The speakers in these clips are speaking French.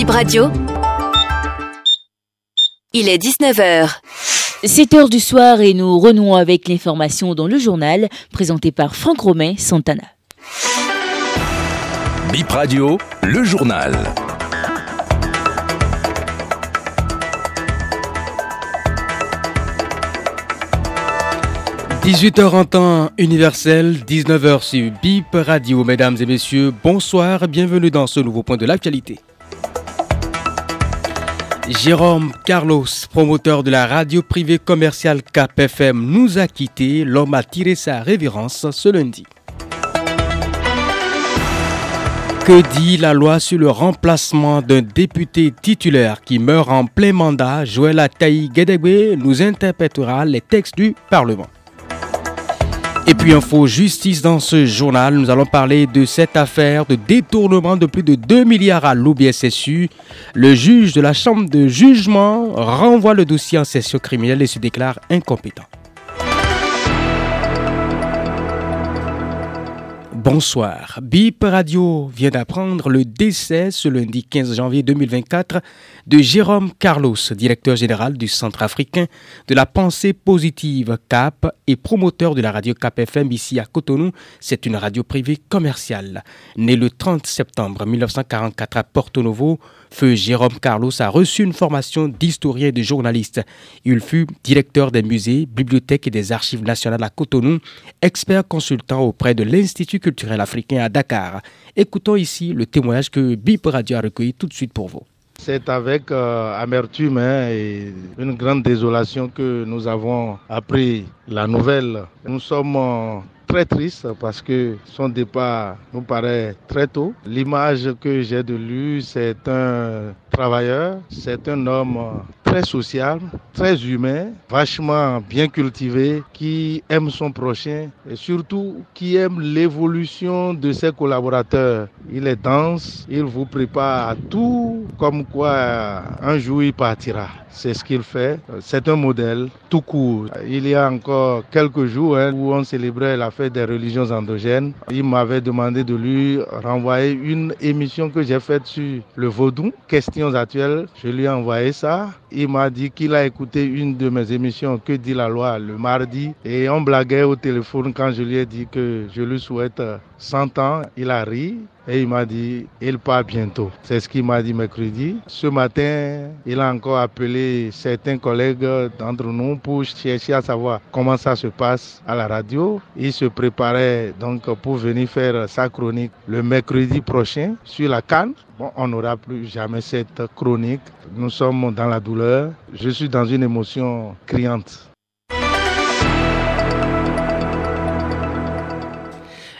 Bip Radio. Il est 19h. 7 heures du soir et nous renouons avec l'information dans le journal présenté par Franck Romain Santana. Bip Radio, le journal. 18h en temps universel, 19h sur BIP Radio. Mesdames et messieurs, bonsoir, bienvenue dans ce nouveau point de l'actualité. Jérôme Carlos, promoteur de la radio privée commerciale KPFM, nous a quittés. L'homme a tiré sa révérence ce lundi. Que dit la loi sur le remplacement d'un député titulaire qui meurt en plein mandat? Joël Ataï Guédégué nous interprétera les textes du Parlement. Et puis info justice dans ce journal, nous allons parler de cette affaire de détournement de plus de 2 milliards à l'OBSSU. Le juge de la chambre de jugement renvoie le dossier en session criminelle et se déclare incompétent. Bonsoir. BIP Radio vient d'apprendre le décès ce lundi 15 janvier 2024 de Jérôme Carlos, directeur général du Centre africain de la pensée positive CAP et promoteur de la radio CAP FM ici à Cotonou. C'est une radio privée commerciale. Né le 30 septembre 1944 à Porto Novo, Feu Jérôme Carlos a reçu une formation d'historien et de journaliste. Il fut directeur des musées, bibliothèques et des archives nationales à Cotonou, expert consultant auprès de l'Institut culturel africain à Dakar. Écoutons ici le témoignage que BIP Radio a recueilli tout de suite pour vous. C'est avec euh, amertume hein, et une grande désolation que nous avons appris la nouvelle. Nous sommes euh, très tristes parce que son départ nous paraît très tôt. L'image que j'ai de lui, c'est un travailleur, c'est un homme très social, très humain, vachement bien cultivé, qui aime son prochain et surtout qui aime l'évolution de ses collaborateurs. Il est dense, il vous prépare à tout comme quoi un jour il partira. C'est ce qu'il fait. C'est un modèle tout court. Il y a encore quelques jours hein, où on célébrait la fête des religions endogènes. Il m'avait demandé de lui renvoyer une émission que j'ai faite sur le vaudou, questions actuelles. Je lui ai envoyé ça. Il m'a dit qu'il a écouté une de mes émissions, Que dit la loi, le mardi. Et on blaguait au téléphone quand je lui ai dit que je lui souhaite 100 ans. Il a ri et il m'a dit il part bientôt. C'est ce qu'il m'a dit mercredi. Ce matin, il a encore appelé certains collègues d'entre nous pour chercher à savoir comment ça se passe à la radio. Il se préparait donc pour venir faire sa chronique le mercredi prochain sur la Cannes. Bon, on n'aura plus jamais cette chronique. Nous sommes dans la douleur. Je suis dans une émotion criante.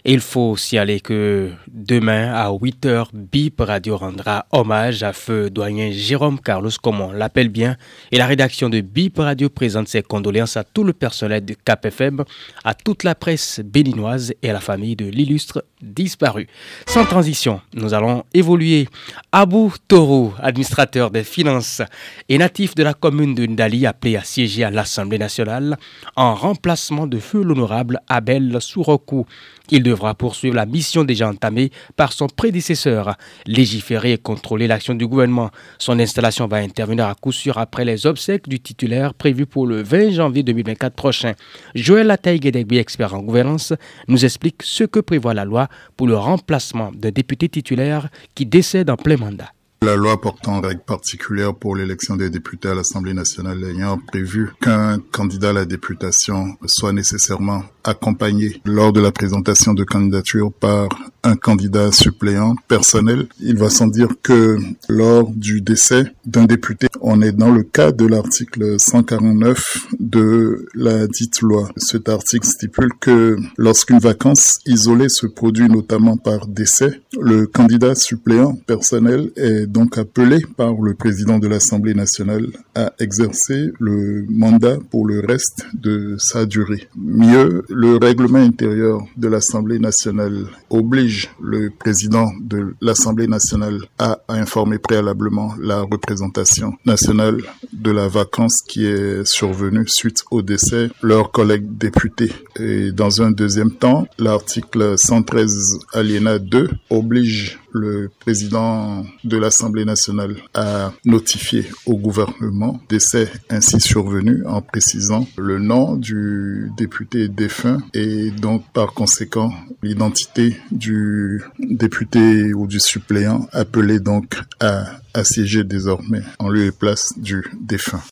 Il faut signaler que demain à 8h, BIP Radio rendra hommage à feu doyen Jérôme Carlos, comme on l'appelle bien, et la rédaction de BIP Radio présente ses condoléances à tout le personnel de KPFM, à toute la presse béninoise et à la famille de l'illustre disparu. Sans transition, nous allons évoluer. Abou Toro, administrateur des finances et natif de la commune de Ndali, appelé à siéger à l'Assemblée nationale en remplacement de feu l'honorable Abel Sourokou. Il devra poursuivre la mission déjà entamée par son prédécesseur, légiférer et contrôler l'action du gouvernement. Son installation va intervenir à coup sûr après les obsèques du titulaire prévues pour le 20 janvier 2024 prochain. Joël Ataï expert en gouvernance, nous explique ce que prévoit la loi pour le remplacement d'un député titulaire qui décède en plein mandat. La loi portant règles particulières pour l'élection des députés à l'Assemblée nationale ayant prévu qu'un candidat à la députation soit nécessairement accompagné lors de la présentation de candidature par un candidat suppléant personnel. Il va sans dire que lors du décès d'un député, on est dans le cas de l'article 149 de la dite loi. Cet article stipule que lorsqu'une vacance isolée se produit notamment par décès, le candidat suppléant personnel est donc appelé par le président de l'Assemblée nationale à exercer le mandat pour le reste de sa durée. Mieux, le règlement intérieur de l'Assemblée nationale oblige le président de l'Assemblée nationale à informer préalablement la représentation nationale de la vacance qui est survenue suite au décès leurs collègues députés. Et dans un deuxième temps, l'article 113 alinéa 2 oblige le président de l'Assemblée nationale a notifié au gouvernement décès ainsi survenu en précisant le nom du député défunt et donc par conséquent l'identité du député ou du suppléant appelé donc à assiéger désormais en lieu et place du défunt.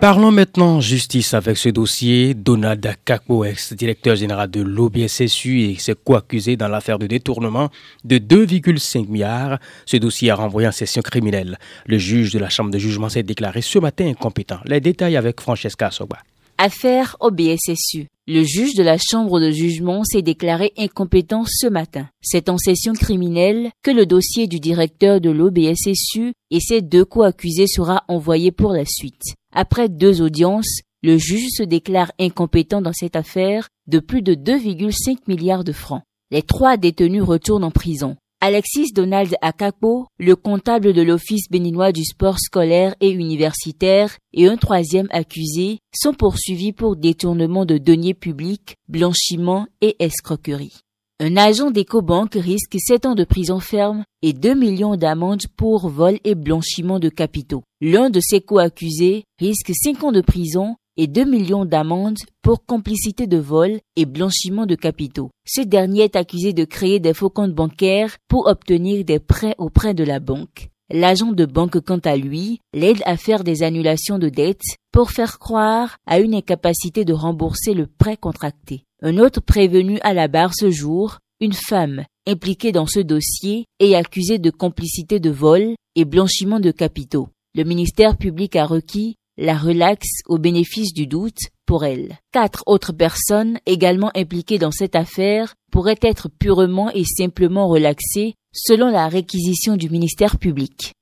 Parlons maintenant justice avec ce dossier. Donald Kakbo, ex-directeur général de l'OBSSU et ses co-accusés dans l'affaire de détournement de 2,5 milliards. Ce dossier a renvoyé en session criminelle. Le juge de la Chambre de jugement s'est déclaré ce matin incompétent. Les détails avec Francesca Soba. Affaire OBSSU. Le juge de la Chambre de jugement s'est déclaré incompétent ce matin. C'est en session criminelle que le dossier du directeur de l'OBSSU et ses deux co-accusés sera envoyé pour la suite. Après deux audiences, le juge se déclare incompétent dans cette affaire de plus de 2,5 milliards de francs. Les trois détenus retournent en prison. Alexis Donald Akapo, le comptable de l'Office béninois du sport scolaire et universitaire, et un troisième accusé sont poursuivis pour détournement de deniers publics, blanchiment et escroquerie. Un agent d'EcoBank risque 7 ans de prison ferme et 2 millions d'amendes pour vol et blanchiment de capitaux. L'un de ses co-accusés risque 5 ans de prison et 2 millions d'amendes pour complicité de vol et blanchiment de capitaux. Ce dernier est accusé de créer des faux comptes bancaires pour obtenir des prêts auprès de la banque. L'agent de banque, quant à lui, l'aide à faire des annulations de dettes pour faire croire à une incapacité de rembourser le prêt contracté. Un autre prévenu à la barre ce jour, une femme impliquée dans ce dossier et accusée de complicité de vol et blanchiment de capitaux. Le ministère public a requis la relaxe au bénéfice du doute pour elle. Quatre autres personnes également impliquées dans cette affaire pourraient être purement et simplement relaxées selon la réquisition du ministère public.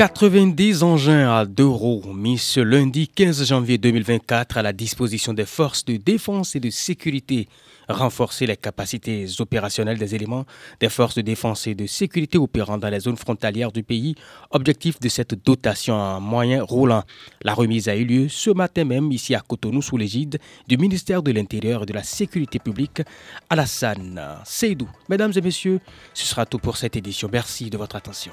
90 engins à deux roues mis ce lundi 15 janvier 2024 à la disposition des forces de défense et de sécurité renforcer les capacités opérationnelles des éléments des forces de défense et de sécurité opérant dans les zones frontalières du pays. Objectif de cette dotation en moyens roulants. La remise a eu lieu ce matin même ici à Cotonou sous l'égide du ministère de l'Intérieur et de la Sécurité publique, Alassane Seydou. Mesdames et messieurs, ce sera tout pour cette édition. Merci de votre attention.